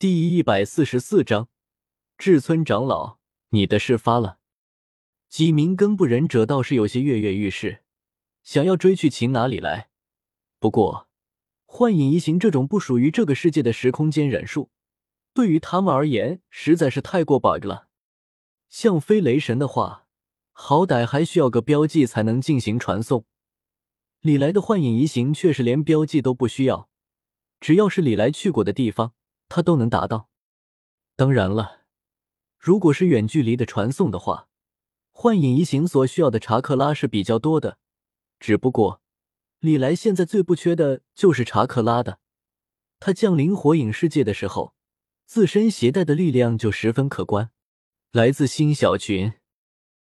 第一百四十四章，至尊长老，你的事发了。几名根部忍者倒是有些跃跃欲试，想要追去秦哪里来。不过，幻影移形这种不属于这个世界的时空间忍术，对于他们而言实在是太过 bug 了。像飞雷神的话，好歹还需要个标记才能进行传送。李来的幻影移形却是连标记都不需要，只要是李来去过的地方。他都能达到。当然了，如果是远距离的传送的话，幻影移形所需要的查克拉是比较多的。只不过，李来现在最不缺的就是查克拉的。他降临火影世界的时候，自身携带的力量就十分可观。来自新小群。